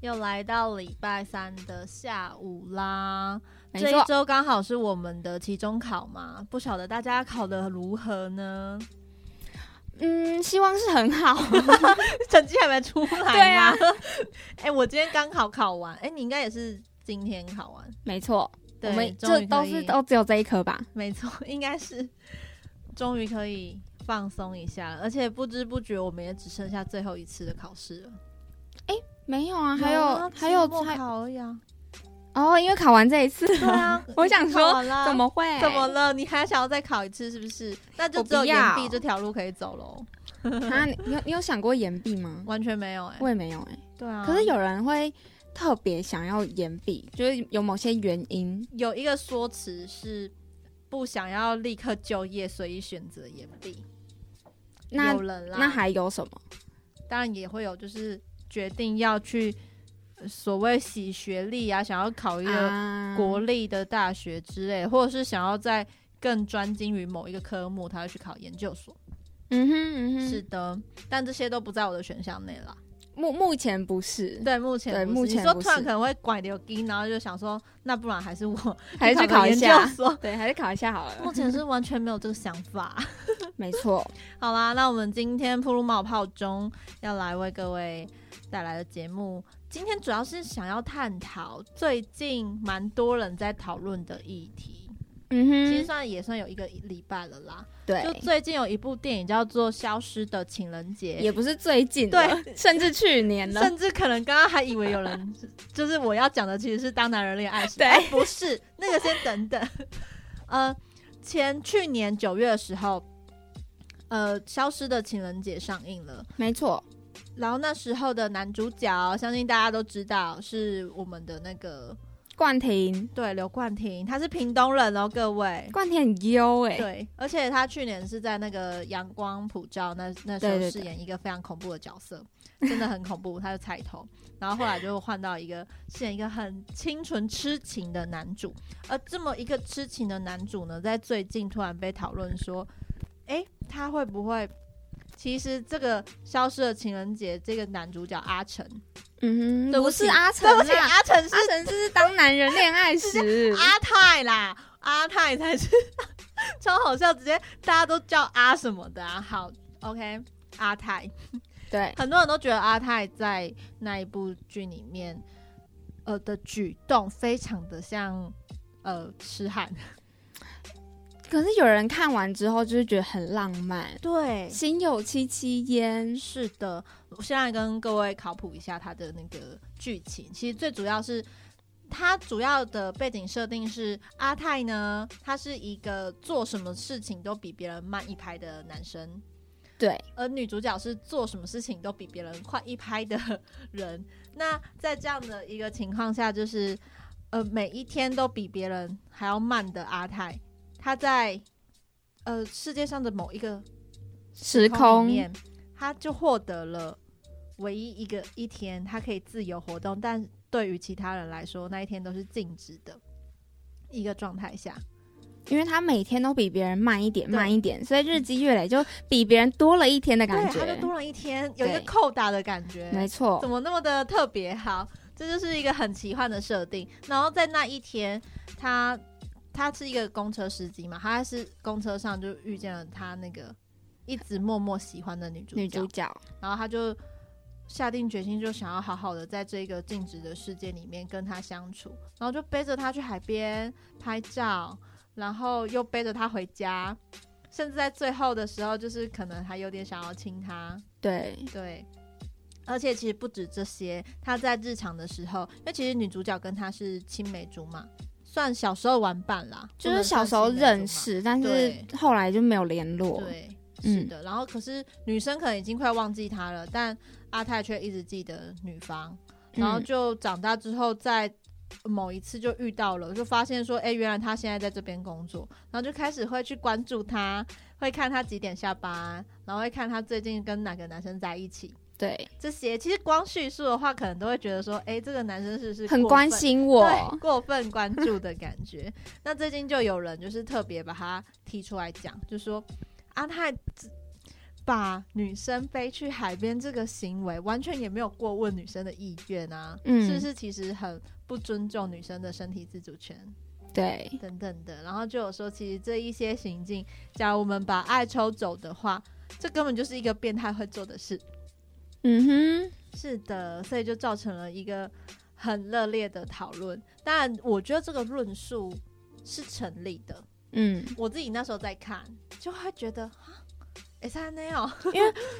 又来到礼拜三的下午啦。这一周刚好是我们的期中考嘛，不晓得大家考的如何呢？嗯，希望是很好。成绩还没出来吗？对啊。哎、我今天刚好考完，哎、你应该也是今天考完，没错，我们终这都是都只有这一科吧？没错，应该是终于可以放松一下了，而且不知不觉我们也只剩下最后一次的考试了。没有啊，还有啊还有期考而已啊。哦，因为考完这一次，对啊 我想说怎么会？怎么了？你还想要再考一次是不是？那就只有岩壁要这条路可以走喽。啊？你你有你有想过岩壁吗？完全没有哎、我也没有哎、对啊，可是有人会特别想要岩壁，就是有某些原因。有一个说辞是不想要立刻就业，所以选择岩壁。那有人啦，那还有什么？当然也会有，就是决定要去呃所谓洗学历啊，想要考一个啊国立的大学之类，或者是想要在更专精于某一个科目，他会去考研究所。嗯哼嗯哼，是的，但这些都不在我的选项内啦。目目前不是，对，目前对目前你说突然可能会拐流音，然后就想说，那不然还是我还是去考研考一下究。所。对，还是考一下好了 目。前是完全没有这个想法。没错，好啦，那我们今天铺路冒泡中要来为各位带来的节目，今天主要是想要探讨最近蛮多人在讨论的议题。嗯哼其实，算也算有一个礼拜了啦。对，就最近有一部电影叫做《消失的情人节》，也不是最近对，甚至去年了。甚至可能刚刚还以为有人 就是我要讲的其实是《当男人恋爱时》，对哎不是那个，先等等。呃，前去年九月的时候，呃，《消失的情人节》上映了，没错，然后那时候的男主角，相信大家都知道是我们的那个冠廷，对刘冠廷，他是屏东人哦，各位。冠廷很优哎，对，而且他去年是在那个阳光普照那那时候饰演一个非常恐怖的角色，真的很恐怖，他的彩头。然后后来就换到一个饰演一个很清纯痴情的男主，而这么一个痴情的男主呢，在最近突然被讨论说，诶，他会不会？其实这个消失的情人节，这个男主角阿成，嗯哼，不是阿成对不起，阿成是阿成是当男人恋爱时，阿泰啦，阿泰才是超好笑，直接大家都叫阿什么的啊。好，OK，阿泰，对，很多人都觉得阿泰在那一部剧里面，呃的举动非常的像呃痴汉，可是有人看完之后就是觉得很浪漫，对。心有戚戚焉。是的，我现在跟各位考普一下它的那个剧情。其实最主要是，它主要的背景设定是阿泰呢，他是一个做什么事情都比别人慢一拍的男生，对，而女主角是做什么事情都比别人快一拍的人。那在这样的一个情况下，就是呃每一天都比别人还要慢的阿泰，他在呃世界上的某一个时空空里面，他就获得了唯一一个一天他可以自由活动，但对于其他人来说，那一天都是静止的一个状态下。因为他每天都比别人慢一点，慢一点，所以日积月累就比别人多了一天的感对，他就。多了一天，有一个扣打的感觉。没错怎，么那么的特别好？这就是一个很奇幻的设定。然后在那一天，他他是一个公车司机嘛，他是公车上就遇见了他那个一直默默喜欢的女主角，女主角。然后他就下定决心，就想要好好的在这个静止的世界里面跟他相处，然后就背着他去海边拍照，然后又背着她回家，甚至在最后的时候，就是可能还有点想要亲她，对，对。而且其实不止这些，他在日常的时候，因为其实女主角跟他是青梅竹马，算小时候玩伴啦，就是小时候认识，但是后来就没有联络。对，嗯是的。然后可是女生可能已经快忘记他了，但阿泰却一直记得女方。然后嗯就长大之后，在某一次就遇到了，就发现说，哎、原来他现在在这边工作，然后就开始会去关注他，会看他几点下班，然后会看他最近跟哪个男生在一起。对，这些其实光叙述的话，可能都会觉得说，哎、这个男生是不是很关心我。对，过分关注的感觉。那最近就有人就是特别把他提出来讲，就说阿泰只把女生背去海边这个行为，完全也没有过问女生的意愿啊，嗯是不是其实很不尊重女生的身体自主权对，等等的？然后就有说，其实这一些行径，假如我们把爱抽走的话，这根本就是一个变态会做的事。嗯哼，是的，所以就造成了一个很热烈的讨论。当然，我觉得这个论述是成立的。嗯，我自己那时候在看，就会觉得啊，哎，三那样，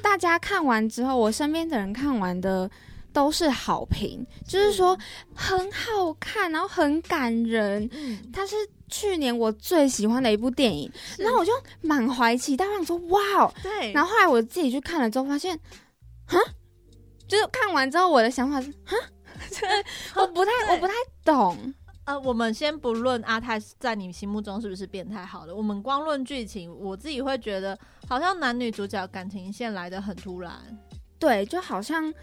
大家看完之后，我身边的人看完的都是好评，就是说很好看，然后很感人。嗯，它是去年我最喜欢的一部电影，然后我就满怀期待，我想说哇哦！对，然后后来我自己去看了之后，发现，哈，就是看完之后我的想法是，哈，我不太我不太懂。呃，我们先不论阿泰在你心目中是不是变态好了，我们光论剧情，我自己会觉得好像男女主角感情线来的很突然，对，就好像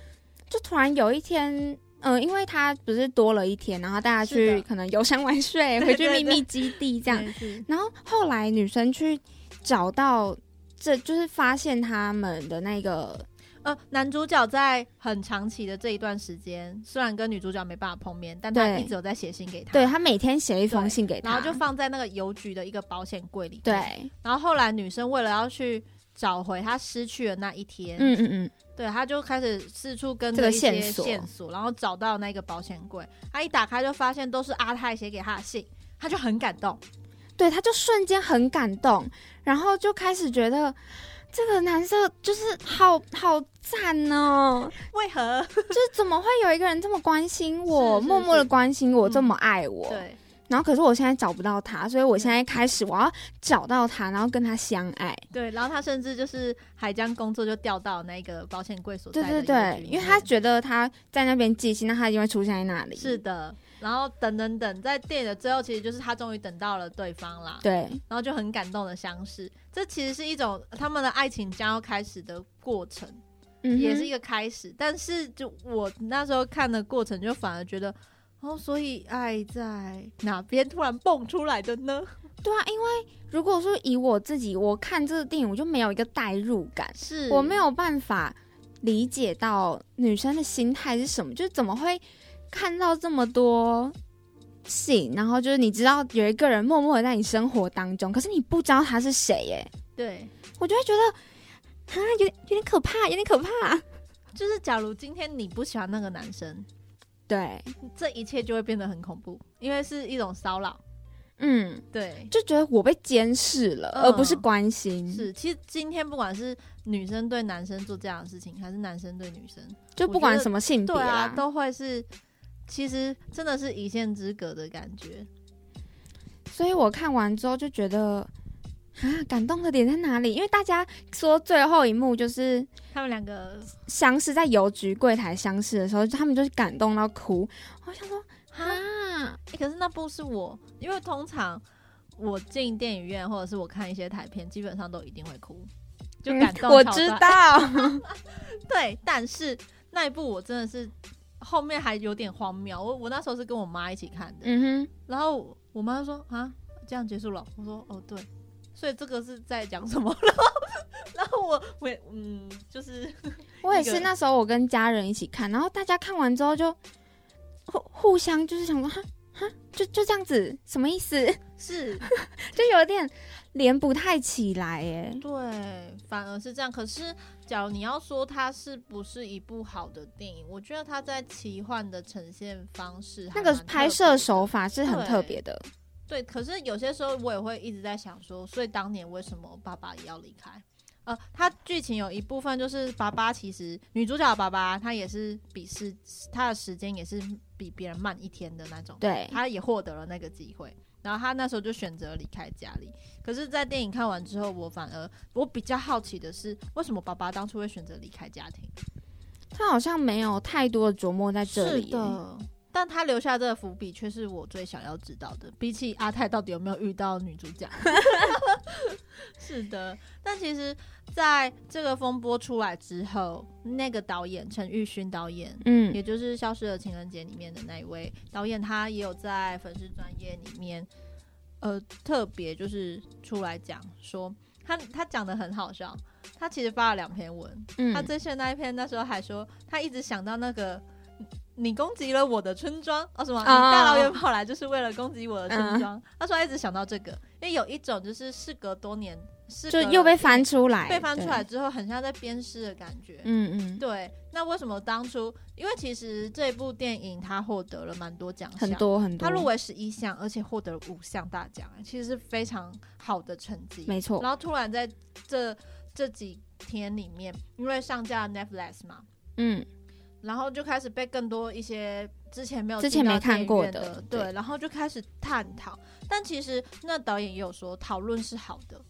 就突然有一天，嗯、因为他不是多了一天，然后大家去可能游山玩水，回去秘密基地这样，然后后来女生去找到，这就是发现他们的那个，呃，男主角在很长期的这一段时间，虽然跟女主角没办法碰面，但他一直有在写信给她，对他每天写一封信给她，然后就放在那个邮局的一个保险柜里。，对，然后后来女生为了要去找回她失去的那一天，嗯嗯嗯，对，她就开始四处跟这个着一些线索线索，然后找到那个保险柜。她一打开就发现都是阿泰写给她的信，她就很感动。对，他就瞬间很感动，然后就开始觉得这个男生就是好好赞哦，为何？就是怎么会有一个人这么关心我，是是默默的关心我，嗯这么爱我，对，然后可是我现在找不到他，所以我现在开始我要找到他，然后跟他相爱。对，然后他甚至就是还将工作就调到那个保险柜所在对对对，因为他觉得他在那边寄信，那他一定会出现在那里。是的，然后等等等，在电影的最后，其实就是他终于等到了对方啦，对。然后就很感动的相识。这其实是一种他们的爱情将要开始的过程，嗯也是一个开始。但是就我那时候看的过程，就反而觉得，哦，所以爱在哪边突然蹦出来的呢？对啊，因为如果说以我自己，我看这个电影，我就没有一个代入感，是我没有办法理解到女生的心态是什么，就是怎么会看到这么多信，然后就是你知道有一个人默默的在你生活当中，可是你不知道他是谁，耶，对，我就会觉得啊，有点有点可怕，有点可怕。就是假如今天你不喜欢那个男生，对，这一切就会变得很恐怖，因为是一种骚扰。嗯，对，就觉得我被监视了，嗯而不是关心。是，其实今天不管是女生对男生做这样的事情，还是男生对女生，就不管什么性别对啊，都会是，其实真的是一线之隔的感觉。所以我看完之后就觉得啊，感动的点在哪里？因为大家说最后一幕就是他们两个相识在邮局柜台相识的时候，他们就是感动到哭。我想说、啊，欸可是那部是我，因为通常我进电影院或者是我看一些台片，基本上都一定会哭，就嗯感动、我知。道，对，但是那一部我真的是后面还有点荒谬。我我那时候是跟我妈一起看的，嗯哼然后我妈就说啊，这样结束了。我说哦对，所以这个是在讲什么？然后然后我我也嗯，就是，我也是那时候我跟家人一起看，然后大家看完之后就互互相就是想说哈哈，就就这样子，什么意思？是 就有点连不太起来耶。对，反而是这样。可是，假如你要说它是不是一部好的电影，我觉得它在奇幻的呈现方式那个拍摄手法是很特别的，对，可是有些时候我也会一直在想说，所以当年为什么爸爸也要离开？呃，它剧情有一部分就是爸爸其实女主角的爸爸他也是比是他的时间也是比别人慢一天的那种，对他也获得了那个机会，然后他那时候就选择离开家里。可是，在电影看完之后，我反而我比较好奇的是，为什么爸爸当初会选择离开家庭？他好像没有太多的琢磨在这里耶。是的，但他留下这个伏笔，却是我最想要知道的。比起阿泰到底有没有遇到女主角，是的。但其实，在这个风波出来之后，那个导演陈玉勋导演，嗯也就是《消失的情人节》里面的那一位导演，他也有在粉丝专业里面，呃，特别就是出来讲说，他他讲的很好笑。他其实发了两篇文，他嗯，最炫那一篇那时候还说，他一直想到那个。你攻击了我的村庄哦？什么？你大老远跑来就是为了攻击我的村庄？他说他一直想到这个，因为有一种就是事隔多年，是就又被翻出来，被翻出来，之后，很像在鞭尸的感觉。嗯嗯，对，那为什么当初？因为其实这部电影它获得了蛮多奖项，很，多很多，它入围十一项，而且获得了五项大奖，哎其实是非常好的成绩。没错然，后突然在这这几天里面，因为上架 Netflix 嘛，嗯，然后就开始被更多一些之前没有之前没看过的对，然后就开始探讨。但其实那导演也有说，讨论是好的，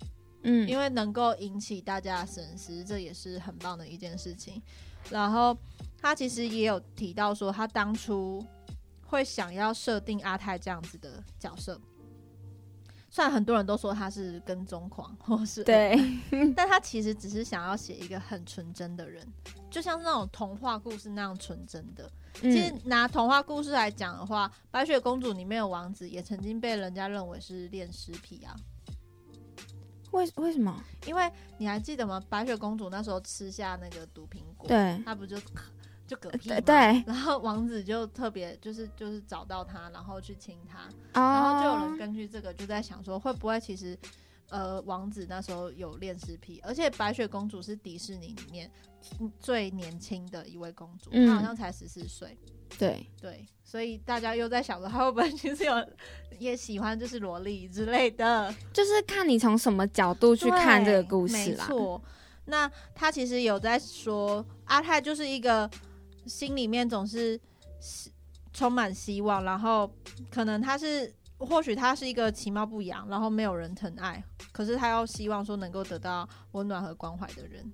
嗯，因为能够引起大家的深思，这也是很棒的一件事情。然后他其实也有提到说，他当初会想要设定阿泰这样子的角色。虽然很多人都说他是跟踪狂，或是对，但他其实只是想要写一个很纯真的人，就像是那种童话故事那样纯真的。其实嗯，拿童话故事来讲的话，《白雪公主》里面的王子也曾经被人家认为是恋尸癖啊。为为什么？因为你还记得吗？白雪公主那时候吃下那个毒苹果，，对，她不就就嗝屁对对，然后王子就特别就是就是找到她，然后去亲她，然然后就有人根据这个就在想说，会不会其实呃王子那时候有恋尸癖，而且白雪公主是迪士尼里面最年轻的一位公主，嗯她好像才十四岁，对，对，所以大家又在想说，她会不会其实有也喜欢就是萝莉之类的，就是看你从什么角度去看这个故事啦。没错，那他其实有在说，阿泰就是一个心里面总是希充满希望，然后可能他是或许他是一个其貌不扬，然后没有人疼爱，可是他又希望说能够得到温暖和关怀的人，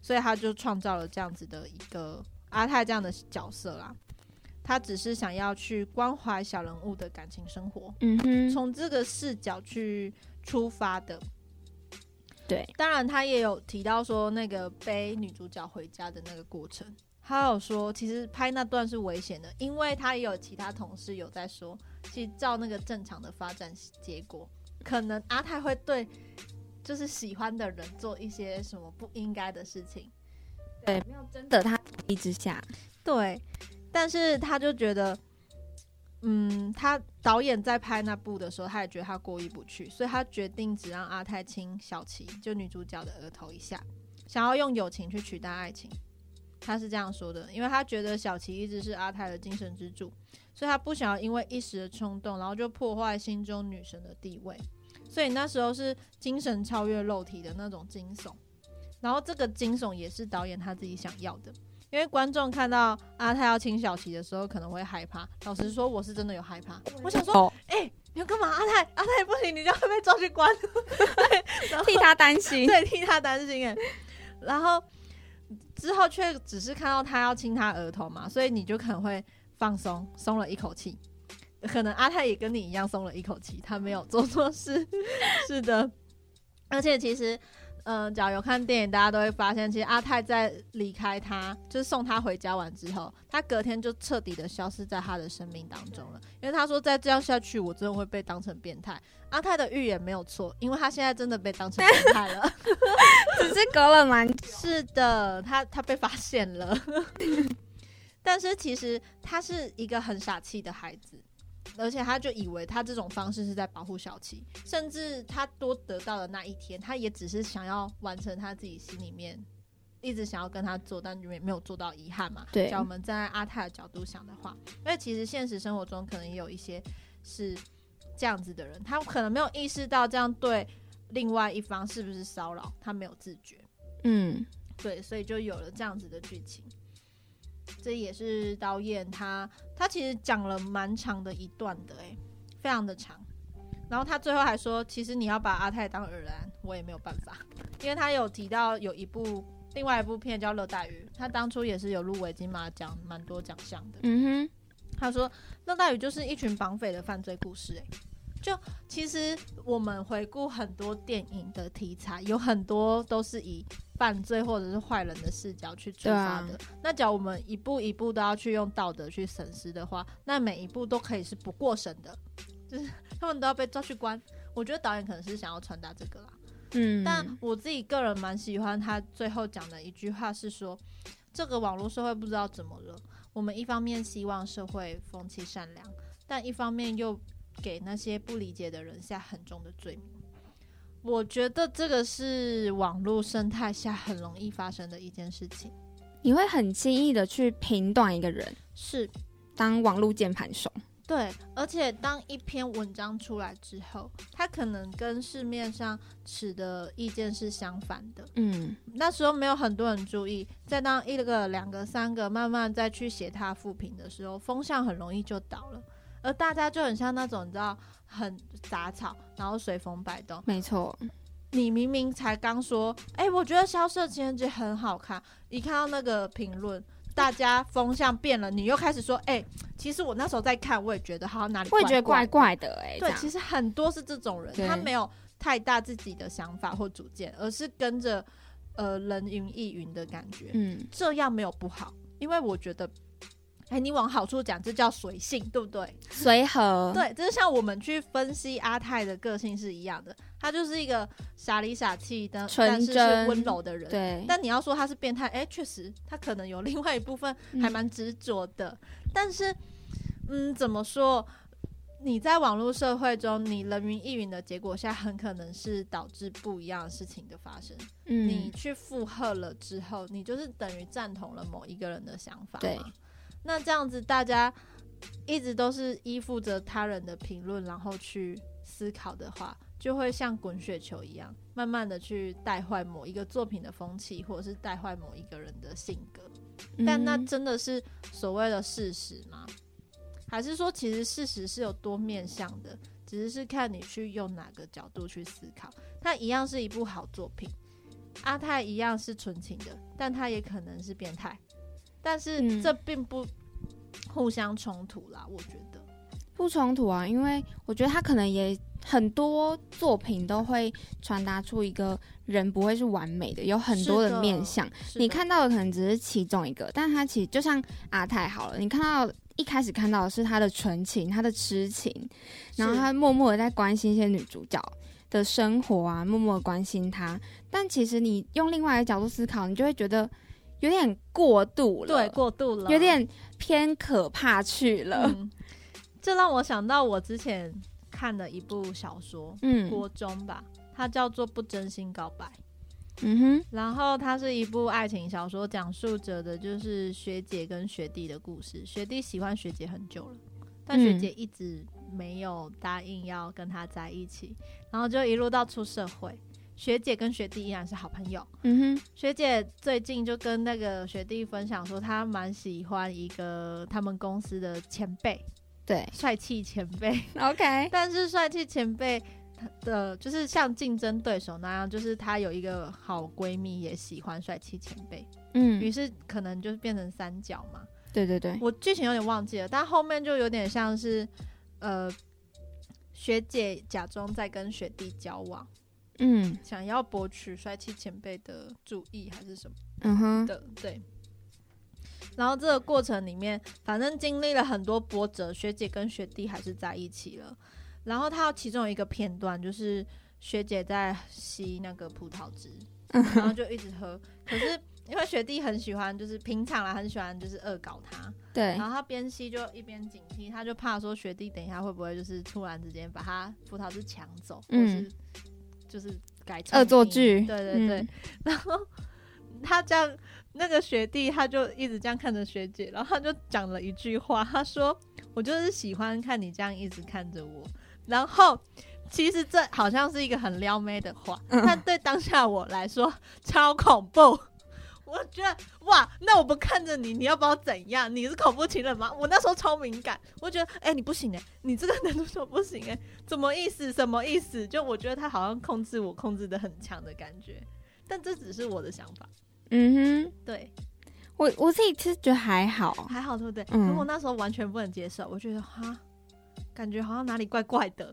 所以他就创造了这样子的一个阿泰这样的角色啦。他只是想要去关怀小人物的感情生活，嗯哼，从这个视角去出发的。对，当然，他也有提到说那个背女主角回家的那个过程。他有说，其实拍那段是危险的，因为他也有其他同事有在说，其实照那个正常的发展结果，可能阿泰会对就是喜欢的人做一些什么不应该的事情。对，没有真的他同意之下，对，但是他就觉得，嗯，他导演在拍那部的时候，他也觉得他过意不去，所以他决定只让阿泰亲小琪，就女主角的额头一下，想要用友情去取代爱情。他是这样说的，因为他觉得小琪一直是阿泰的精神支柱，所以他不想要因为一时的冲动，然后就破坏心中女神的地位。所以那时候是精神超越肉体的那种惊悚，然后这个惊悚也是导演他自己想要的。因为观众看到阿泰要亲小琪的时候，可能会害怕。老实说，我是真的有害怕。我想说，哦，哎、你要干嘛？阿泰，阿泰不行，你这样会被抓去关。对，替他担心，对替他担心哎。然后之后却只是看到他要亲他额头嘛，所以你就可能会放松，松了一口气。可能阿泰也跟你一样松了一口气，他没有做错事。是的，而且其实。嗯，只要有看电影，大家都会发现，其实阿泰在离开他，就是送他回家完之后，他隔天就彻底的消失在他的生命当中了。因为他说，再这样下去，我真的会被当成变态。阿泰的预言没有错，因为他现在真的被当成变态了。只是隔了蛮是的，他他被发现了，但是其实他是一个很傻气的孩子，而且他就以为他这种方式是在保护小琪，甚至他多得到的那一天，他也只是想要完成他自己心里面一直想要跟他做，但没没有做到遗憾嘛。对假如我们站在阿泰的角度想的话，因为其实现实生活中可能也有一些是这样子的人，他可能没有意识到这样对另外一方是不是骚扰，他没有自觉。嗯，对，所以就有了这样子的剧情。这也是导演他他其实讲了蛮长的一段的、欸，非常的长。然后他最后还说，其实你要把阿泰当耳兰，我也没有办法，因为他有提到有一部另外一部片叫《热带鱼》，他当初也是有入围金马奖蛮多奖项的。嗯哼，他说，热带鱼就是一群绑匪的犯罪故事、欸。就其实我们回顾很多电影的题材，有很多都是以犯罪或者是坏人的视角去出发的。那假如我们一步一步都要去用道德去审视的话，那每一步都可以是不过审的，就是 他们都要被抓去关。我觉得导演可能是想要传达这个啦。嗯，但我自己个人蛮喜欢他最后讲的一句话是说，这个网络社会不知道怎么了，我们一方面希望社会风气善良，但一方面又给那些不理解的人下很重的罪名。我觉得这个是网络生态下很容易发生的一件事情，你会很轻易的去评断一个人，是当网络键盘手。对，而且当一篇文章出来之后，它可能跟市面上持的意见是相反的。嗯，那时候没有很多人注意，在当一个、两个、三个慢慢再去写他复评的时候，风向很容易就倒了，而大家就很像那种你知道很杂草，然后随风摆动。没错，你明明才刚说，哎、我觉得《萧瑟情人节》很好看，一看到那个评论。大家风向变了，你又开始说，哎、其实我那时候在看，我也觉得好像哪里我也觉得怪怪怪的哎、对，其实很多是这种人，他没有太大自己的想法或主见，而是跟着呃人云亦云的感觉。嗯，这样没有不好，因为我觉得，哎，你往好处讲，这叫随性，对不对？随和，对，就是像我们去分析阿泰的个性是一样的，他就是一个傻里傻气的，但是是温柔的人。对，但你要说他是变态，哎、确实他可能有另外一部分嗯还蛮执着的。但是，嗯，怎么说？你在网络社会中，你人云亦云的结果下，很可能是导致不一样的事情的发生。嗯，你去附和了之后，你就是等于赞同了某一个人的想法对嘛。那这样子，大家一直都是依附着他人的评论，然后去思考的话，就会像滚雪球一样，慢慢的去带坏某一个作品的风气，或者是带坏某一个人的性格。但那嗯真的是所谓的事实吗？还是说，其实事实是有多面向的，只是是看你去用哪个角度去思考。它一样是一部好作品，阿泰一样是纯情的，但他也可能是变态，但是嗯这并不互相冲突啦，我觉得。不冲突啊，因为我觉得他可能也很多作品都会传达出一个人不会是完美的，有很多的的面相。你看到的可能只是其中一个，但他其实就像阿泰好了，你看到一开始看到的是他的纯情，他的痴情，然后他默默的在关心一些女主角的生活啊，默默的关心她。但其实你用另外一个角度思考，你就会觉得有点过度了，对过度了，有点偏可怕去了。嗯，这让我想到我之前看的一部小说，嗯国中吧，它叫做《不真心告白》。嗯哼，然后它是一部爱情小说，讲述着的就是学姐跟学弟的故事。学弟喜欢学姐很久了，但学嗯姐一直没有答应要跟他在一起，然后就一路到出社会，学姐跟学弟依然是好朋友。嗯哼，学姐最近就跟那个学弟分享说，她蛮喜欢一个他们公司的前辈，对帅气前辈。OK，但是帅气前辈的，就是像竞争对手那样，就是她有一个好闺蜜也喜欢帅气前辈，嗯于嗯，是可能就是变成三角嘛。对对对，我剧情有点忘记了，但后面就有点像是，呃，学姐假装在跟学弟交往，嗯。想要博取帅气前辈的注意还是什么？嗯哼，的，对。然后这个过程里面，反正经历了很多波折，学姐跟学弟还是在一起了。然后他其中有一个片段，就是学姐在吸那个葡萄汁，然后就一直喝。可是因为学弟很喜欢，就是平常啦，很喜欢就是恶搞他，对。然，后他边吸就一边警惕，他就怕说学弟等一下会不会就是突然之间把他葡萄汁抢走，或嗯。是就是改成恶作剧对对对。嗯然后他这样，那个学弟他就一直这样看着学姐，然后他就讲了一句话，他说：“我就是喜欢看你这样一直看着我。”然后其实这好像是一个很撩妹的话，嗯但对当下我来说超恐怖。我觉得哇，那我不看着你，你要把我怎样？你是恐怖情人吗？我那时候超敏感，我觉得哎、你不行哎、你这个男主角不行哎、怎么意思？什么意思？就我觉得他好像控制我，控制的很强的感觉，但这只是我的想法。嗯哼，对，我我自己其实觉得还好，还好，对不对？嗯可我那时候完全不能接受，我觉得哈，感觉好像哪里怪怪的。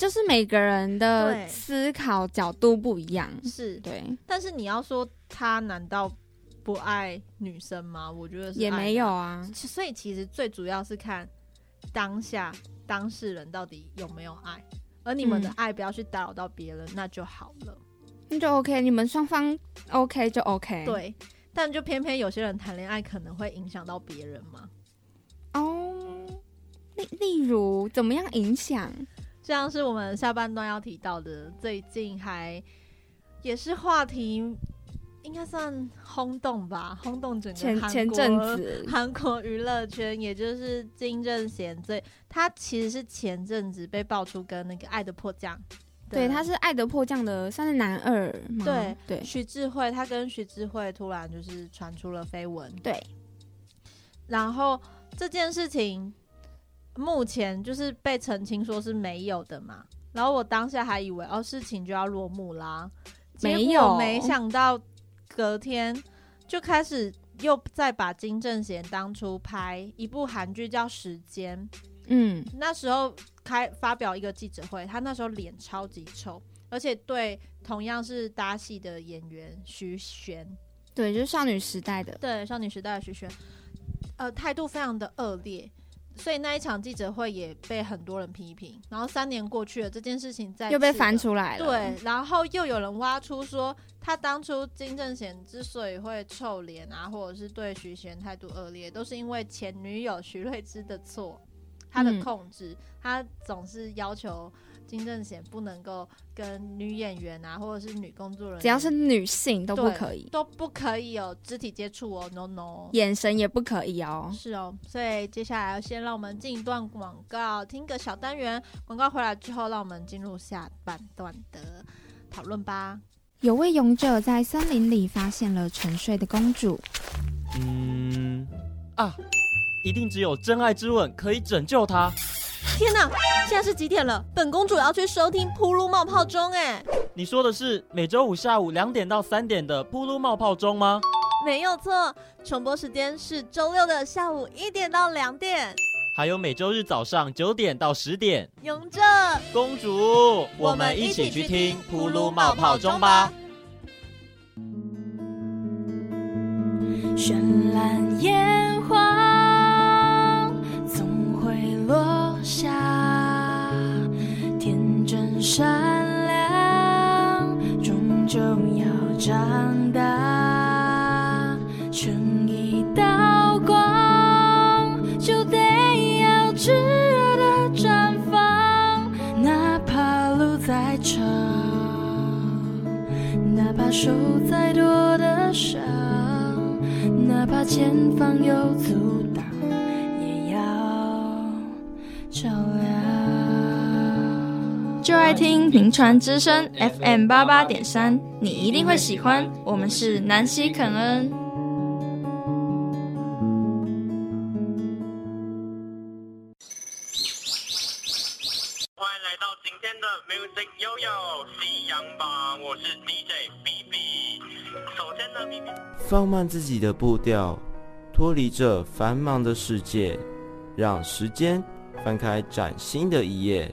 就是每个人的思考角度不一样。是，对，但是你要说他难道不爱女生吗？我觉得是也没有。啊。所以其实最主要是看当下当事人到底有没有爱，而你们的嗯爱不要去打扰到别人，那就好了。那就 OK，你们双方 OK 就 OK。，对，但就偏偏有些人谈恋爱可能会影响到别人嘛。哦，例例如怎么样影响？像是我们下半段要提到的，最近还也是话题，应该算轰动吧，轰动整个韩前前国阵子，韩国娱乐圈，也就是金正贤最，他其实是前阵子被爆出跟那个《爱的迫降》，对，他是《爱的迫降》的算是男二吗？对对。徐智慧，他跟徐智慧突然就是传出了绯闻，对，然后这件事情目前就是被澄清说是没有的嘛，然后我当下还以为哦事情就要落幕啦，没有没想到隔天就开始又再把金正贤当初拍一部韩剧叫《时间》，嗯，那时候开发表一个记者会，他那时候脸超级臭，而且对同样是搭戏的演员徐玄，对，就是少女时代的，对少女时代的徐玄，呃，态度非常的恶劣，所以那一场记者会也被很多人批评。然后三年过去了，这件事情再又被翻出来了。对，然后又有人挖出说，他当初金正贤之所以会臭脸啊，或者是对徐贤态度恶劣，都是因为前女友徐瑞芝的错，他的控制，他总是要求金正贤不能够跟女演员啊，或者是女工作人员，只要是女性都不可以，都不可以有肢体接触哦，no no。眼神也不可以哦。是哦，所以接下来先让我们进一段广告，听个小单元。广告回来之后，让我们进入下半段的讨论吧。有位勇者在森林里发现了沉睡的公主，嗯啊，一定只有真爱之吻可以拯救她。天哪，现在是几点了？本公主要去收听《噗噜冒泡钟》哎，你说的是每周五下午两点到三点的噗噜冒泡钟吗？没有错，重播时间是周六的下午一点到两点。还有每周日早上九点到十点。勇者，公主，我们一起去听噗噜冒泡钟吧。绚烂烟花下，天真善良终究要长大，成一道光就得要炙热的绽放，哪怕路再长，哪怕受再多的伤。哪怕前方有阻挡照亮。就爱听名传之声 FM 八八点三，你一定会喜欢。我们是南希肯恩。欢迎来到今天的 Music Yo-Yo 西洋榜，我是 DJ B B。首先呢，B B 放慢自己的步调，脱离这繁忙的世界，让时间翻开崭新的一页。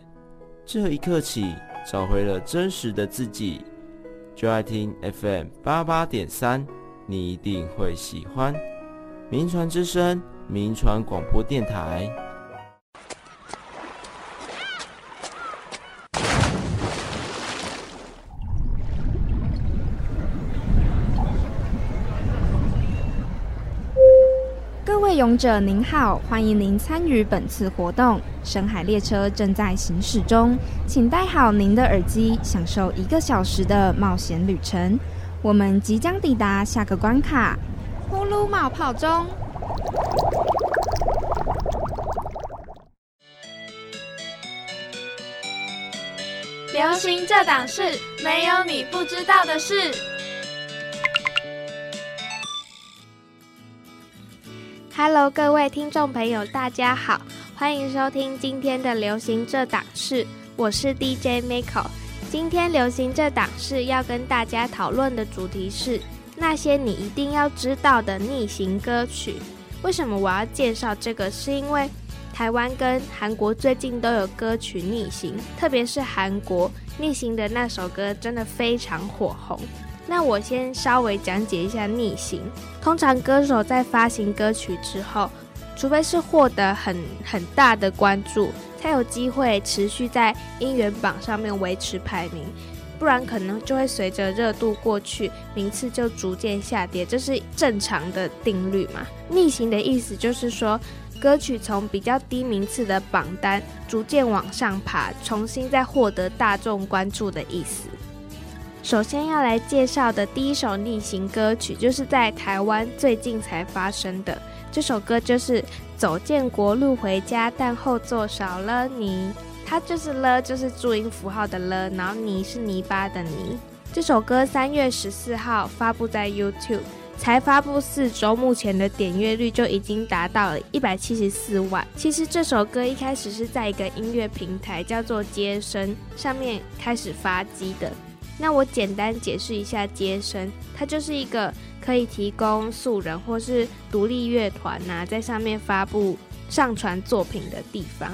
这一刻起，找回了真实的自己。就爱听 FM 八八点三，你一定会喜欢。名传之声，名传广播电台。勇者您好，欢迎您参与本次活动。深海列车正在行驶中，请戴好您的耳机，享受一个小时的冒险旅程。我们即将抵达下个关卡——呼噜冒泡中。流行这档事，没有你不知道的事。Hello，各位听众朋友，大家好，欢迎收听今天的流行这档事，我是 DJ Miko。今天流行这档事要跟大家讨论的主题是：那些你一定要知道的逆行歌曲。为什么我要介绍这个？是因为台湾跟韩国最近都有歌曲逆行，特别是韩国逆行的那首歌真的非常火红。那我先稍微讲解一下逆行。通常歌手在发行歌曲之后，除非是获得很很大的关注，才有机会持续在音源榜上面维持排名。不然可能就会随着热度过去，名次就逐渐下跌，这是正常的定律嘛？逆行的意思就是说，歌曲从比较低名次的榜单逐渐往上爬，重新再获得大众关注的意思。首先要来介绍的第一首逆行歌曲，就是在台湾最近才发生的，这首歌就是《走建国路回家》，但后座少了你。它就是了，就是注音符号的了，然后泥是泥巴的泥。这首歌三月十四号发布在 YouTube，才发布四周，目前的点阅率就已经达到了一百七十四万。其实这首歌一开始是在一个音乐平台叫做接生上面开始发机的。那我简单解释一下接生，它就是一个可以提供素人或是独立乐团呐，在上面发布上传作品的地方。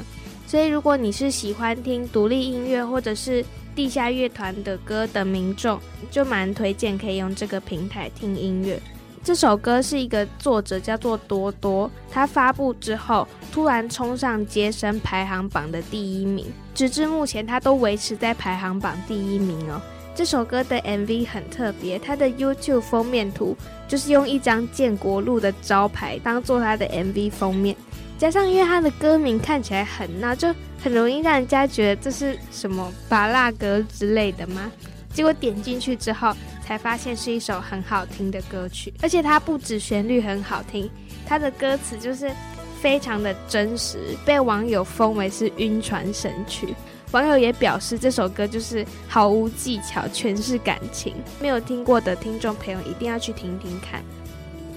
所以，如果你是喜欢听独立音乐或者是地下乐团的歌的民众，就蛮推荐可以用这个平台听音乐。这首歌是一个作者叫做多多，他发布之后突然冲上接生排行榜的第一名，直至目前他都维持在排行榜第一名哦。这首歌的 MV 很特别，它的 YouTube 封面图就是用一张建国路的招牌当做它的 MV 封面。加上，因为他的歌名看起来很闹，就很容易让人家觉得这是什么拔蜡歌之类的吗？结果点进去之后，才发现是一首很好听的歌曲，而且它不止旋律很好听，它的歌词就是非常的真实，被网友封为是晕船神曲。网友也表示，这首歌就是毫无技巧，全是感情。没有听过的听众朋友一定要去听听看。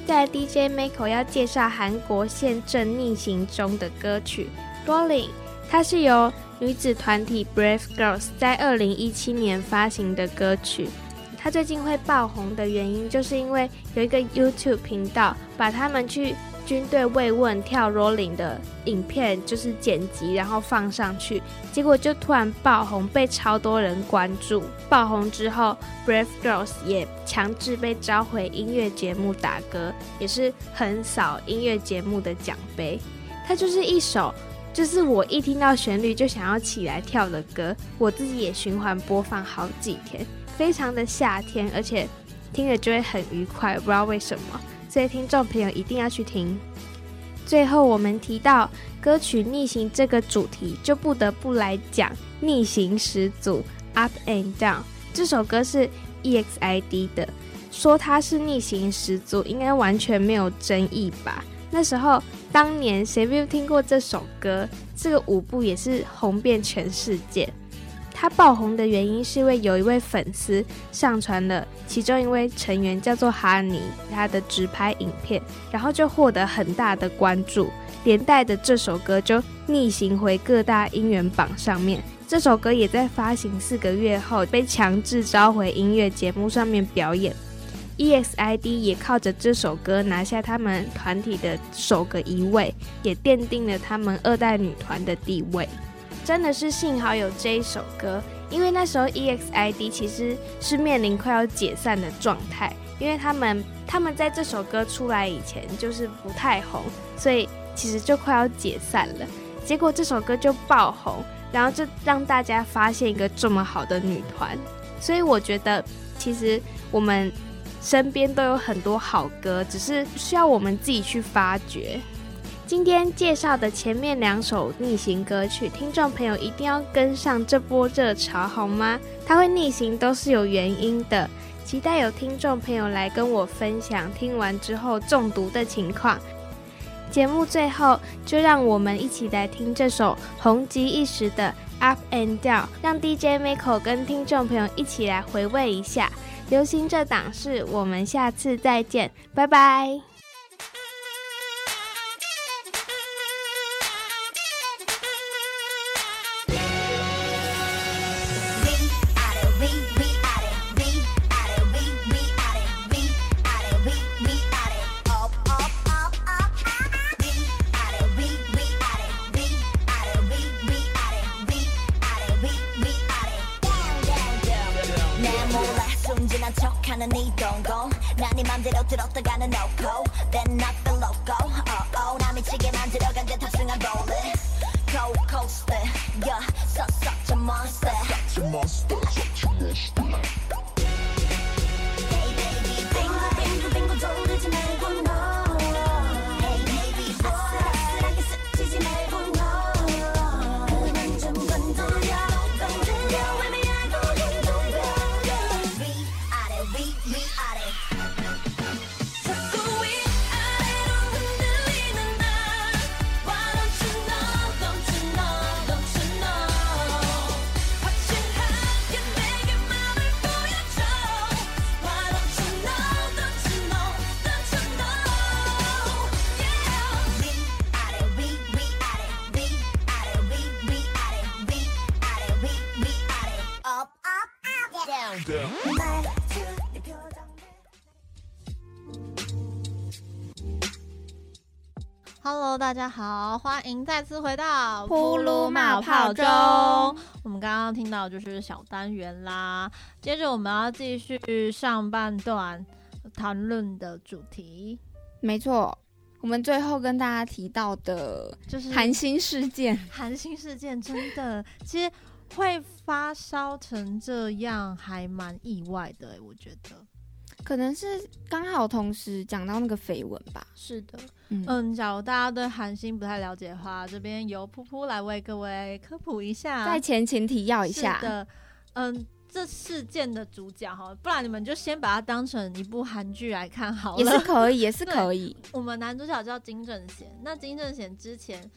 在 DJ Miko 要介绍韩国现正逆行中的歌曲《Rolling》，它是由女子团体 Brave Girls 在二零一七年发行的歌曲。它最近会爆红的原因，就是因为有一个 YouTube 频道把他们去。军队慰问跳 rolling 的影片就是剪辑，然后放上去，结果就突然爆红，被超多人关注。爆红之后，Brave Girls 也强制被召回音乐节目打歌，也是横扫音乐节目的奖杯。它就是一首，就是我一听到旋律就想要起来跳的歌，我自己也循环播放好几天，非常的夏天，而且听着就会很愉快，不知道为什么。所以听众朋友一定要去听。最后，我们提到歌曲逆行这个主题，就不得不来讲逆行始祖 Up and Down 这首歌是 EXID 的，说它是逆行始祖，应该完全没有争议吧？那时候，当年谁没有听过这首歌？这个舞步也是红遍全世界。他爆红的原因是因为有一位粉丝上传了其中一位成员叫做哈尼他的直拍影片，然后就获得很大的关注，连带的这首歌就逆行回各大音源榜上面。这首歌也在发行四个月后被强制召回音乐节目上面表演。EXID 也靠着这首歌拿下他们团体的首个一位，也奠定了他们二代女团的地位。真的是幸好有这一首歌，因为那时候 EXID 其实是面临快要解散的状态，因为他们他们在这首歌出来以前就是不太红，所以其实就快要解散了。结果这首歌就爆红，然后就让大家发现一个这么好的女团，所以我觉得其实我们身边都有很多好歌，只是需要我们自己去发掘。今天介绍的前面两首逆行歌曲，听众朋友一定要跟上这波热潮，好吗？它会逆行都是有原因的。期待有听众朋友来跟我分享听完之后中毒的情况。节目最后，就让我们一起来听这首红极一时的《Up and Down》，让 DJ Michael 跟听众朋友一起来回味一下流行这档事。我们下次再见，拜拜。Hello，大家好，欢迎再次回到呼噜冒泡中我们刚刚听到就是小单元啦，接着我们要继续上半段谈论的主题，没错，我们最后跟大家提到的就是寒心事件，寒心事件，真的。其实会发烧成这样，还蛮意外的欸，我觉得可能是刚好同时讲到那个绯闻吧。是的。嗯嗯，假如大家对韩星不太了解的话，这边由噗噗来为各位科普一下。在前情提要一下是，的，嗯，这事件的主角哈，不然你们就先把它当成一部韩剧来看好了也。是可以，也是可以。我们男主角叫金正贤，那金正贤之前，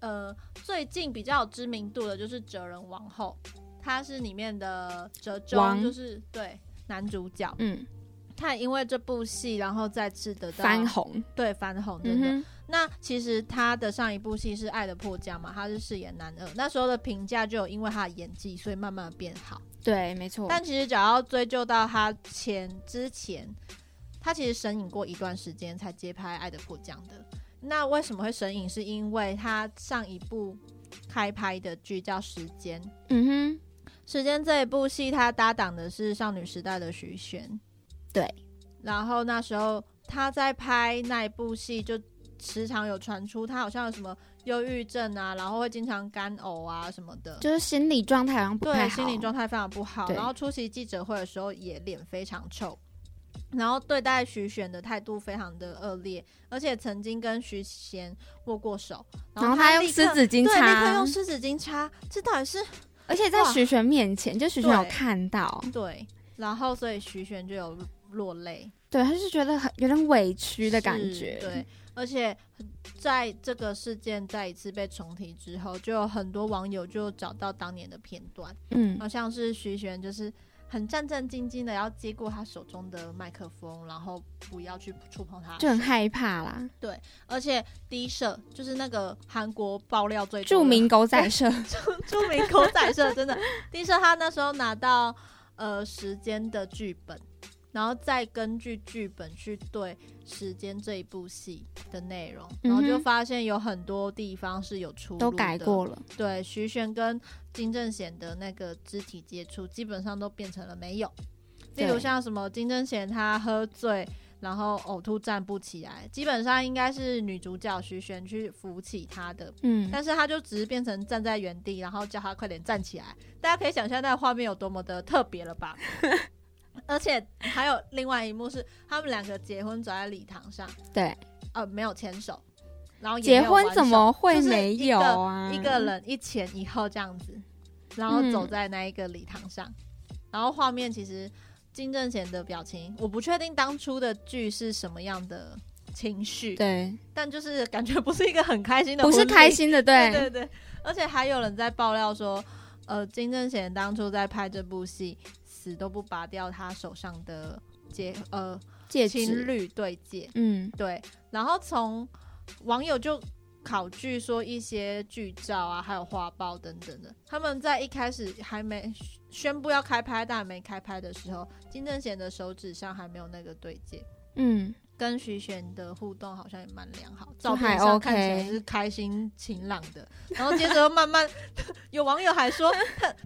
呃，最近比较有知名度的就是《哲人王后》，他是里面的哲王中，就是对男主角。嗯，他因为这部戏，然后再次得到翻，红，对翻红，真的。嗯，那其实他的上一部戏是《爱的迫降》嘛，他是饰演男二，那时候的评价就有因为他的演技，所以慢慢的变好。对，没错。但其实只要追究到他前之前，他其实神隐过一段时间才接拍《爱的迫降》的。那为什么会神隐？是因为他上一部开拍的剧叫《时间》，《嗯哼，时间》这一部戏他搭档的是少女时代的徐玄，对。然后那时候他在拍那一部戏，就时常有传出他好像有什么忧郁症啊，然后会经常干呕啊什么的。就是心理状态好像不太对，好，心理状态非常不好。然后出席记者会的时候也脸非常臭，然后对待徐玄的态度非常的恶劣，而且曾经跟徐贤握过手，然后他用湿纸巾擦对，立刻擦用湿纸巾擦，这到底是而且在徐玄面前，就徐玄有看到，对？然后所以徐玄就有落泪。对，他是觉得很有点委屈的感觉，对，而且在这个事件再一次被重提之后，就有很多网友就找到当年的片段。嗯。好像是徐玄就是很战战兢兢的要接过他手中的麦克风，然后不要去触碰他，就很害怕啦。对而且低社就是那个韩国爆料最著名狗仔社，著名狗仔社，真的。低社他那时候拿到呃时间的剧本。然后再根据剧本去对《时间》这一部戏的内容，然后就发现有很多地方是有出入都改的过了，对，徐玄跟金正贤的那个肢体接触，基本上都变成了没有。例如像什么金正贤他喝醉，然后呕吐站不起来，基本上应该是女主角徐玄去扶起他的，嗯，但是他就只是变成站在原地，然后叫他快点站起来。大家可以想象那个画面有多么的特别了吧？而且还有另外一幕是他们两个结婚走在礼堂上，对，呃，没有牵手，然后结婚怎么手就是会没一个有啊？一个人一前一后这样子，然后走嗯在那一个礼堂上，然后画面其实金正贤的表情，我不确定当初的剧是什么样的情绪，对，但就是感觉不是一个很开心的，不是开，心的，对对对，而且还有人在爆料说，呃，金正贤当初在拍这部戏，死都不拔掉他手上的戒呃戒情指，侣对戒，嗯，对，然后从网友就考据说一些剧照啊，还有画报等等的，他们在一开始还没宣布要开拍，但还没开拍的时候，金正贤的手指上还没有那个对戒，嗯，跟徐玄的互动好像也蛮良好，照片上看起来是开心晴朗的。然后接着又慢慢，有网友还说，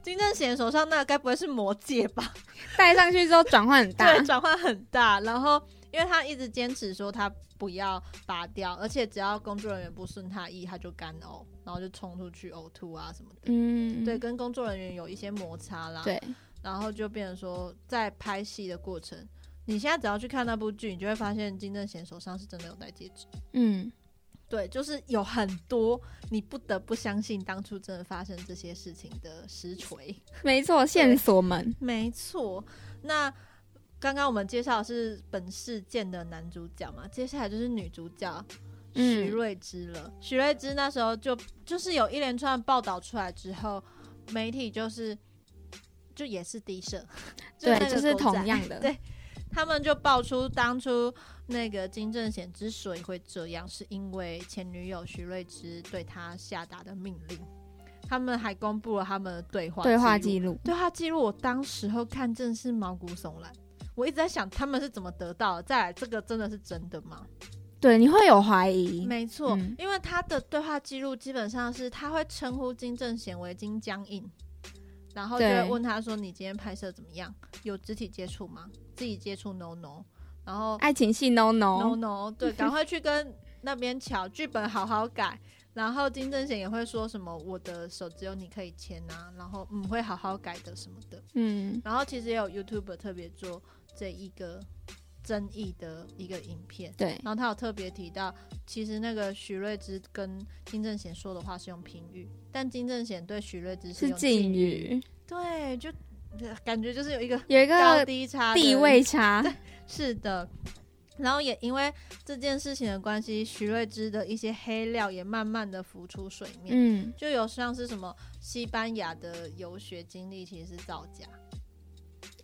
金正贤手上那个该不会是魔戒吧？戴上去之后转换很大 对，，转换很大。然后因为他一直坚持说他不要拔掉，而且只要工作人员不顺他意，他就干呕，然后就冲出去呕吐啊什么的。嗯，对，跟工作人员有一些摩擦啦。对，然后就变成说，在拍戏的过程，你现在只要去看那部剧，你就会发现金正贤手上是真的有戴戒指。嗯，对，就是有很多你不得不相信当初真的发生这些事情的实锤。没错，线索们，没错，那刚刚我们介绍的是本事件的男主角嘛，接下来就是女主角嗯徐瑞芝了。徐瑞芝那时候就就是有一连串报道出来之后，媒体就是就也是低设，对，那就是同样的，对他们就爆出当初那个金正贤之所以会这样，是因为前女友徐瑞芝对他下达的命令。他们还公布了他们的对话对话记录，对话记录，我当时候看真是毛骨悚然。我一直在想他们是怎么得到的。再来，这个真的是真的吗？对，你会有怀疑，没错，嗯因为他的对话记录基本上是他会称呼金正贤为金僵硬，然后就会问他说：“你今天拍摄怎么样？有肢体接触吗？自己接触 no no，然后爱情戏 no no no，no，对，赶快去跟那边瞧剧本，好好改。然后金正贤也会说什么我的手只有你可以牵啊，然后嗯会好好改的什么的。嗯，然后其实也有 YouTube 特别做这一个争议的一个影片，对，然后他有特别提到，其实那个许瑞芝跟金正贤说的话是用平语，但金正贤对许瑞芝是用敬语，对，就感觉就是有一个有一个高低差地位差，是的。然后也因为这件事情的关系，徐瑞芝的一些黑料也慢慢的浮出水面，嗯，就有像是什么西班牙的游学经历其实是造假，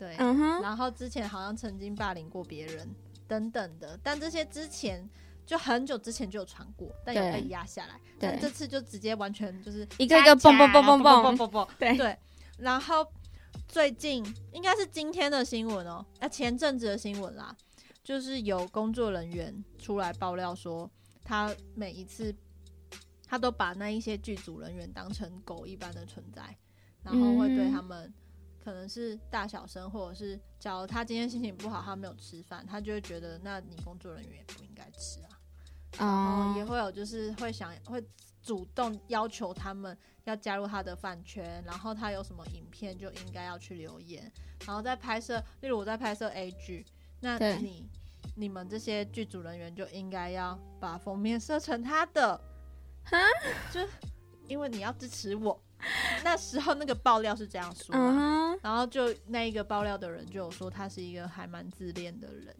对，嗯哼，然后之前好像曾经霸凌过别人等等的，但这些之前就很久之前就有传过，但有对被压下来，对。但这次就直接完全就是一个一个蹦蹦蹦蹦蹦蹦蹦蹦，对。对，然后最近应该是今天的新闻哦，啊前阵子的新闻啦，就是有工作人员出来爆料说，他每一次他都把那一些剧组人员当成狗一般的存在，然后会对嗯。他们可能是大小声，或者是假如他今天心情不好，他没有吃饭，他就会觉得那你工作人员也不应该吃啊。然后也哦，会有就是会想会主动要求他们要加入他的饭圈，然后他有什么影片就应该要去留言，然后在拍摄，例如我在拍摄 A 剧，那你你们这些剧组人员就应该要把封面设成他的，哈，就因为你要支持我。那时候那个爆料是这样说、啊，嗯哼，然后就那一个爆料的人就有说他是一个还蛮自恋的人，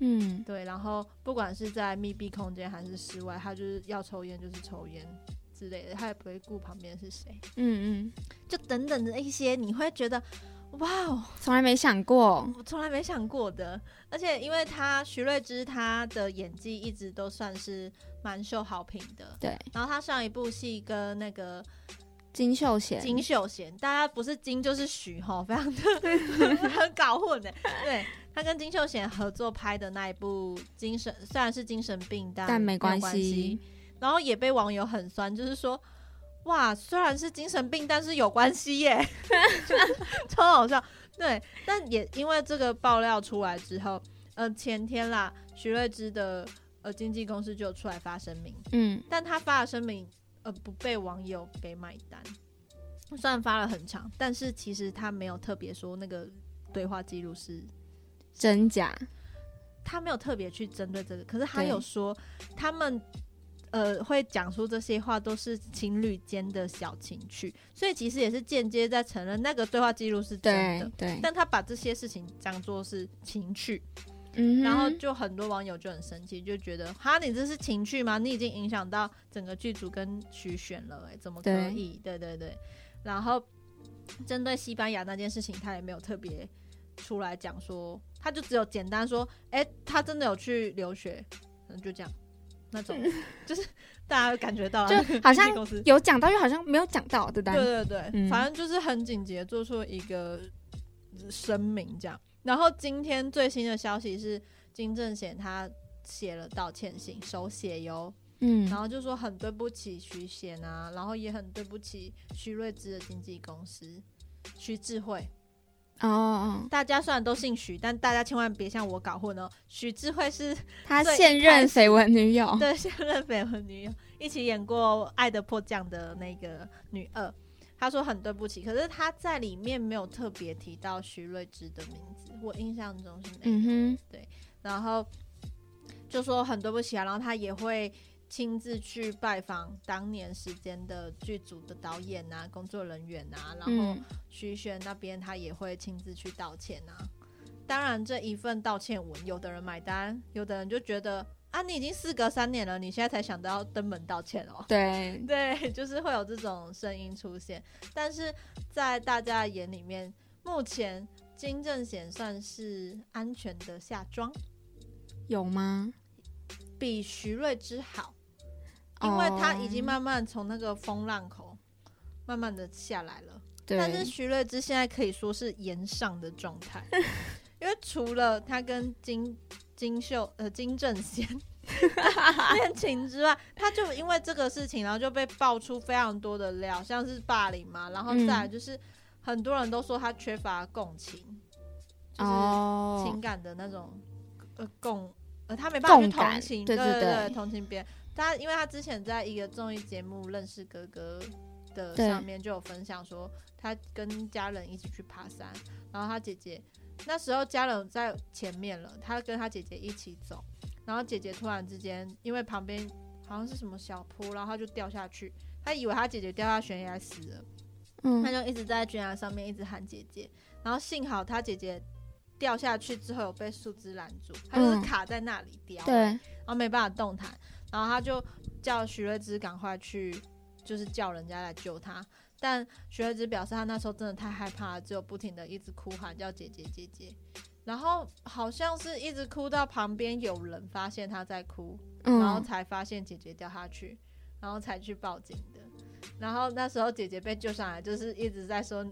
嗯，对，然后不管是在密闭空间还是室外，他就是要抽烟就是抽烟之类的，他也不会顾旁边是谁，嗯嗯，就等等的一些，你会觉得哇哦，从来没想过，我从来没想过的。而且因为他徐瑞芝他的演技一直都算是蛮受好评的，对，然后他上一部戏跟那个金秀贤，金秀贤，大家不是金就是徐哈，非常的很搞混的。对他跟金秀贤合作拍的那一部精神，虽然是精神病，但但没关关系。然后也被网友很酸，就是说，哇，虽然是精神病，但是有关系耶，超好笑。对，但也因为这个爆料出来之后，呃，前天啦，徐瑞芝的呃经纪公司就出来发声明，嗯，但他发的声明呃不被网友给买单。虽然发了很长，但是其实他没有特别说那个对话记录是，真假，他没有特别去针对这个，可是他有说他们呃会讲出这些话都是情侣间的小情趣，所以其实也是间接在承认那个对话记录是真的，对对，但他把这些事情当做是情趣，嗯，然后就很多网友就很生气，就觉得哈，你这是情趣吗？你已经影响到整个剧组跟徐选了、欸，怎么可对以？对对对。然后针对西班牙那件事情，他也没有特别出来讲说，他就只有简单说，哎、他真的有去留学，嗯，就这样，那种 就是大家感觉到就好像有讲到，又好像没有讲到，对不对对？对反正就是很紧急的做出一个声明这样。然后今天最新的消息是，金正贤他写了道歉信，手写哟，嗯然后就说很对不起徐贤啊，然后也很对不起徐瑞芝的经纪公司徐智慧。哦哦，大家虽然都姓徐，但大家千万别像我搞混哦。徐智慧是他现任绯闻女友，对现任绯闻女友，一起演过《爱的迫降》的那个女二。他说很对不起，可是他在里面没有特别提到徐瑞芝的名字，我印象中是没有。嗯然后就说很对不起啊，然后他也会亲自去拜访当年时间的剧组的导演啊、工作人员啊，然，后嗯徐轩那边他也会亲自去道歉啊。当然，这一份道歉文，有的人买单，有的人就觉得啊，你已经事隔三年了，你现在才想到要登门道歉哦。对，对，就是会有这种声音出现。但是在大家的眼里面，目前金正贤算是安全的下庄，有吗？比徐瑞之好，因为他已经哦慢慢从那个风浪口慢慢的下来了。对，但是徐瑞之现在可以说是延上的状态，因为除了他跟金金秀呃金正贤 恋情之外，他就因为这个事情，然后就被爆出非常多的料，像是霸凌嘛，然后再来就是很多人都说他缺乏共情，就是哦。情，感的那种呃共呃他没办法去同情，对对对对同情别人。他因为他之前在一个综艺节目《认识哥哥》的上面就有分享说，他跟家人一起去爬山，然后他姐姐那时候家人在前面了，他跟他姐姐一起走，然后姐姐突然之间因为旁边好像是什么小坡，然后他就掉下去，他以为他姐姐掉下悬崖死了。嗯他就一直在悬崖上面一直喊姐姐，然后幸好他姐姐掉下去之后有被树枝拦住，他就是嗯卡在那里掉，对，然后没办法动弹，然后他就叫徐瑞芝赶快去，就是叫人家来救他。但徐瑞芝表示他那时候真的太害怕了，只有不停的一直哭喊叫姐姐姐姐，然后好像是一直哭到旁边有人发现他在哭，然后嗯，才发现姐姐掉下去，然后才去报警的。然后那时候姐姐被救上来，就是一直在说，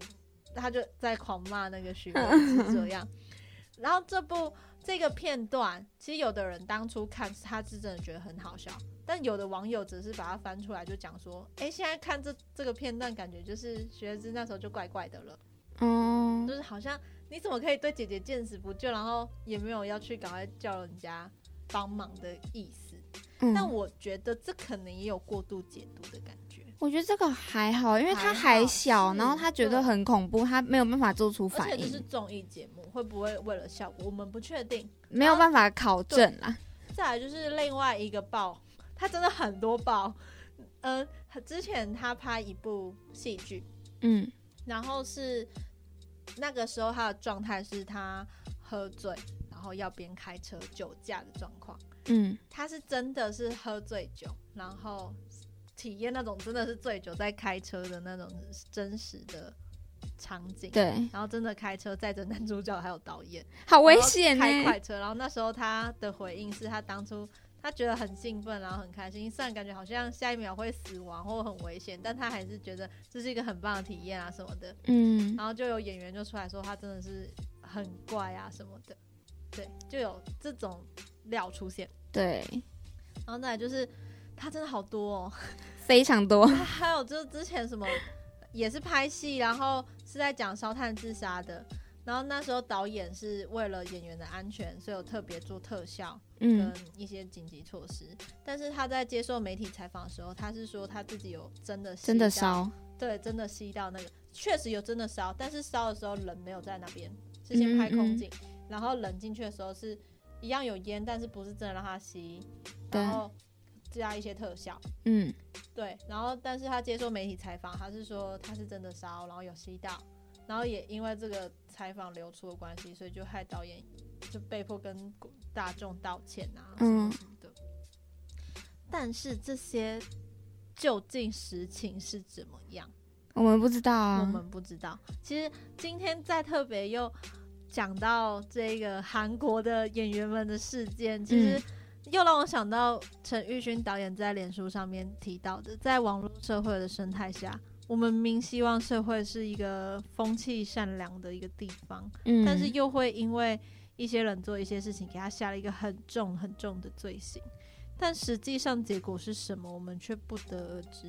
他就在狂骂那个徐慧是这样。然后这部这个片段，其实有的人当初看他是真的觉得很好笑，但有的网友只是把它翻出来就讲说，哎，现在看这这个片段，感觉就是学之那时候就怪怪的了。嗯就，是好像你怎么可以对姐姐见死不救，然后也没有要去赶快叫人家帮忙的意思。嗯但我觉得这可能也有过度解读的感觉，我觉得这个还好，因为他还小，是然后他觉得很恐怖，他没有办法做出反而且这是，综艺节目，会不会为了效果，我们不确定。没有办法考证啦。再来就是另外一个爆，他真的很多爆。嗯、之前他拍一部戏剧，嗯然后是那个时候他的状态是他喝醉，然后要边开车酒驾的状况。嗯他是真的是喝醉酒，然后体验那种真的是醉酒在开车的那种真实的场景。对，然后真的开车载着男主角还有导演，好危险呢、开快车。然后那时候他的回应是他当初他觉得很兴奋，然后很开心，虽然感觉好像下一秒会死亡或很危险，但他还是觉得这是一个很棒的体验啊什么的。嗯然后就有演员就出来说他真的是很怪啊什么的，对，就有这种料出现。对，然后再来就是他真的好多哦，非常多。还有就是之前什么也是拍戏，然后是在讲烧炭自杀的。然后那时候导演是为了演员的安全，所以有特别做特效嗯跟一些紧急措施。但是他在接受媒体采访的时候，他是说他自己有真的吸真的到，烧，对，真的吸到那个，确实有真的烧，但是烧的时候人没有在那边，是先拍空景，然后人进去的时候是一样有烟，但是不是真的让他吸，然后加一些特效。嗯对，然后但是他接受媒体采访，他是说他是真的烧，然后有吸到，然后也因为这个采访流出的关系，所以就害导演就被迫跟大众道歉啊，什么的。但是这些究竟实情是怎么样，我们不知道啊。我们不知道。其实今天再特别又讲到这个韩国的演员们的事件，其实嗯又让我想到陈玉勋导演在脸书上面提到的，在网络社会的生态下，我们明希望社会是一个风气善良的一个地方，嗯，但是又会因为一些人做一些事情，给他下了一个很重很重的罪行，但实际上结果是什么，我们却不得而知。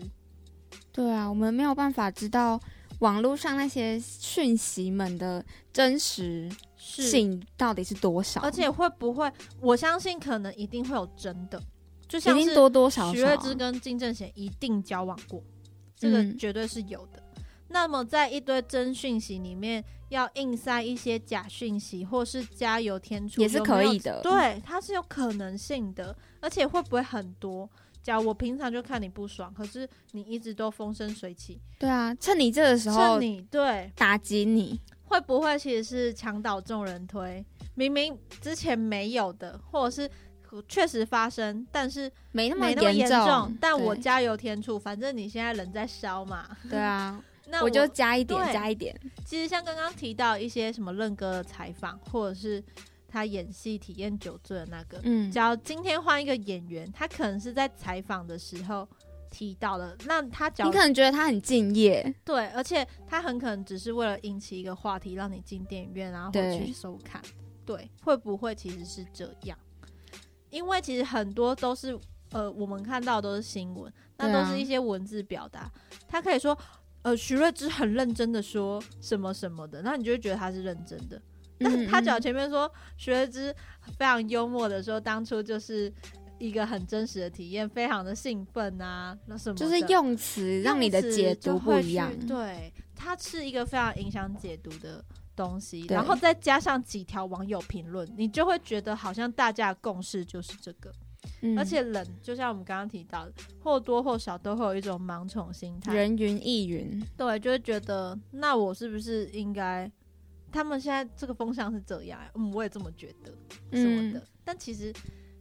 对啊，我们没有办法知道网络上那些讯息们的真实是，性到底是多少，而且会不会？我相信可能一定会有真的，就像是定多多少少啊瑞芝跟金正贤一定交往过，这个嗯绝对是有的。那么在一堆真讯息里面，要硬塞一些假讯息，或是加油添醋，也是可以的对，它是有可能性的，而且会不会很多？假如我平常就看你不爽，可是你一直都风生水起，对啊，趁你这个时候趁你对打击你，会不会其实是墙倒众人推？明明之前没有的，或者是确实发生，但是没那么严重，重，但我加油添醋，反正你现在人在烧嘛。对啊，那我就加一点加一点，其实像刚刚提到一些什么任哥的采访，或者是他演戏体验酒醉的那个，嗯，假如今天换一个演员，他可能是在采访的时候提到的，那他假如你可能觉得他很敬业，对，而且他很可能只是为了引起一个话题，让你进电影院，然后回去收看。对，会不会其实是这样？因为其实很多都是呃，我们看到的都是新闻，那都是一些文字表达。他可以说，呃，徐瑞芝很认真的说什么什么的，那你就会觉得他是认真的。但是他讲前面说徐瑞芝非常幽默的说，当初就是一个很真实的体验，非常的兴奋啊，那什么就是用词让你的解读不一样，对，它是一个非常影响解读的东西，然后再加上几条网友评论，你就会觉得好像大家的共识就是这个。嗯而且冷就像我们刚刚提到的，或多或少都会有一种盲从心态，人云亦云，对，就会觉得那我是不是应该？他们现在这个风向是这样、嗯，我也这么觉得。什么的，嗯但其实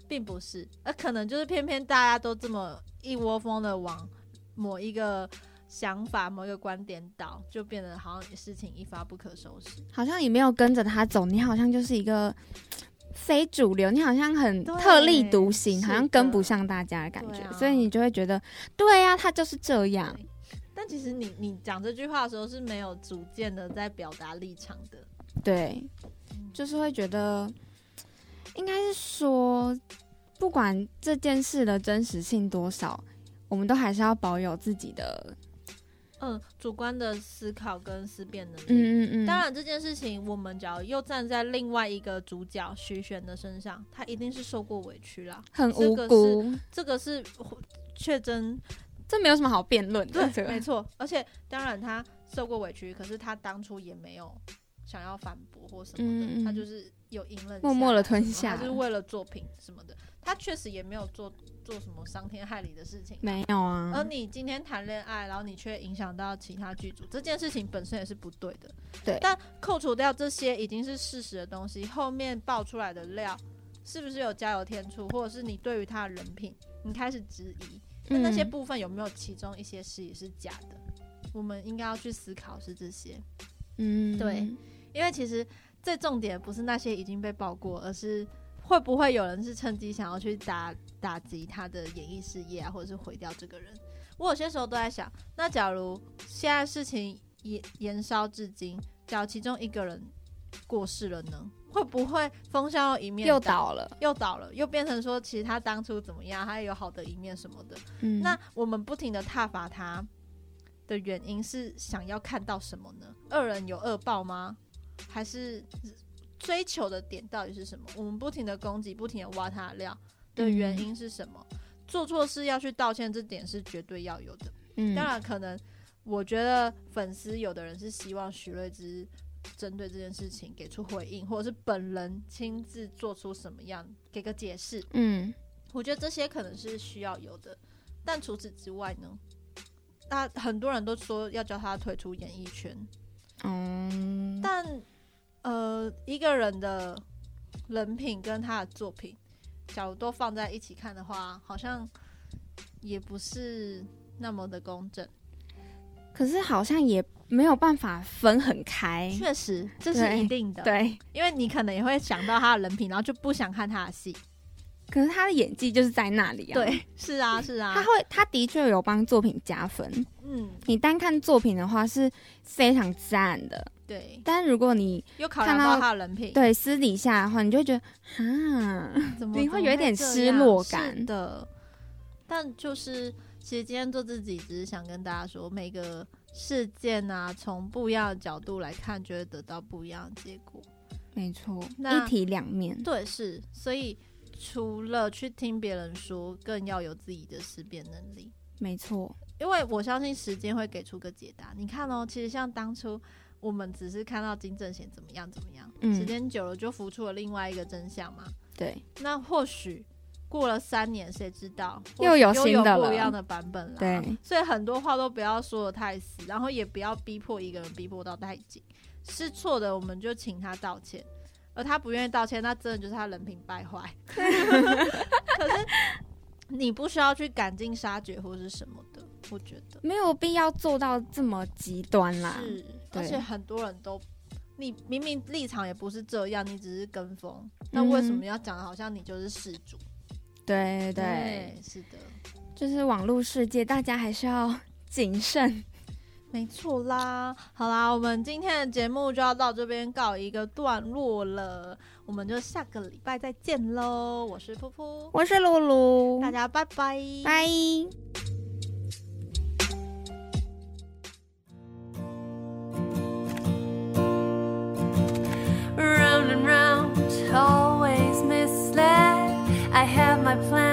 并不是，而可能就是偏偏大家都这么一窝蜂的往某一个想法、某一个观点倒，就变得好像事情一发不可收拾。好像你没有跟着他走，你好像就是一个非主流，你好像很特立独行，好像跟不上大家的感觉，啊所以你就会觉得，对呀、他就是这样。对但其实你你讲这句话的时候是没有逐渐的在表达立场的，对，就是会觉得，应该是说，不管这件事的真实性多少，我们都还是要保有自己的，嗯，主观的思考跟思辨能力。嗯嗯嗯，当然，这件事情我们只要又站在另外一个主角徐玄的身上，他一定是受过委屈啦。很无辜，这个是确真这没有什么好辩论的，这对，个没错。而且当然他受过委屈，可是他当初也没有想要反驳或什么的，他就是有隐忍，默默的吞下他就是为了作品什么的。他确实也没有做做什么伤天害理的事情。没有啊，而你今天谈恋爱，然后你却影响到其他剧组，这件事情本身也是不对的。对但扣除掉这些已经是事实的东西，后面爆出来的料是不是有加油添醋，或者是你对于他的人品，你开始质疑，那那些嗯部分有没有其中一些事也是假的？我们应该要去思考是这些，嗯对因为其实最重点不是那些已经被爆过，而是会不会有人是趁机想要去打打击他的演艺事业啊，或者是毁掉这个人？我有些时候都在想，那假如现在事情延延烧至今，假如其中一个人过世了呢，会不会风向又一面又倒倒了，又倒了，又变成说其实他当初怎么样，他也有好的一面什么的？嗯，那我们不停的挞伐他的原因是想要看到什么呢？恶人有恶报吗？还是追求的点到底是什么？我们不停的攻击，不停的挖他的料的原因是什么？做错事要去道歉，这点是绝对要有的。嗯当然，可能我觉得粉丝有的人是希望许瑞芝针对这件事情给出回应，或者是本人亲自做出什么样给个解释。嗯我觉得这些可能是需要有的，但除此之外呢？那很多人都说要叫他退出演艺圈，嗯，但呃，一个人的人品跟他的作品，假如都放在一起看的话，好像也不是那么的公正。可是好像也没有办法分很开，确实，这是一定的。，对，因为你可能也会想到他的人品，然后就不想看他的戏。可是他的演技就是在那里啊，，对，是啊，是啊。他会，他的确有帮作品加分。嗯，你单看作品的话是非常赞的，对，但如果你又考量到他的人品，对私底下的话，你就会觉得，啊，怎么你会有一点失落感的。但就是，其实今天做自己，只是想跟大家说，每个事件啊，从不一样的角度来看，就会得到不一样的结果。没错，那一体两面。对，是，所以除了去听别人说，更要有自己的识别能力。没错，因为我相信时间会给出个解答。你看哦，其实像当初我们只是看到金正贤怎么样怎么样，嗯时间久了就浮出了另外一个真相嘛。对，那或许过了三年，谁知道又有新的了不一样的版本了。对，所以很多话都不要说的太死，然后也不要逼迫一个人逼迫到太紧。是错的，我们就请他道歉。而他不愿意道歉，那真的就是他人品败坏。可是你不需要去赶尽杀绝或是什么的，我觉得没有必要做到这么极端啦。是，而且很多人都，你明明立场也不是这样，你只是跟风，那为什么要讲的好像你就是事主？对对，是的，就是网络世界，大家还是要谨慎。没错啦。好啦，我们今天的节目就要到这边告一个段落了，我们就下个礼拜再见喽。我是噗噗，我是露露，大家拜拜，拜。my plan.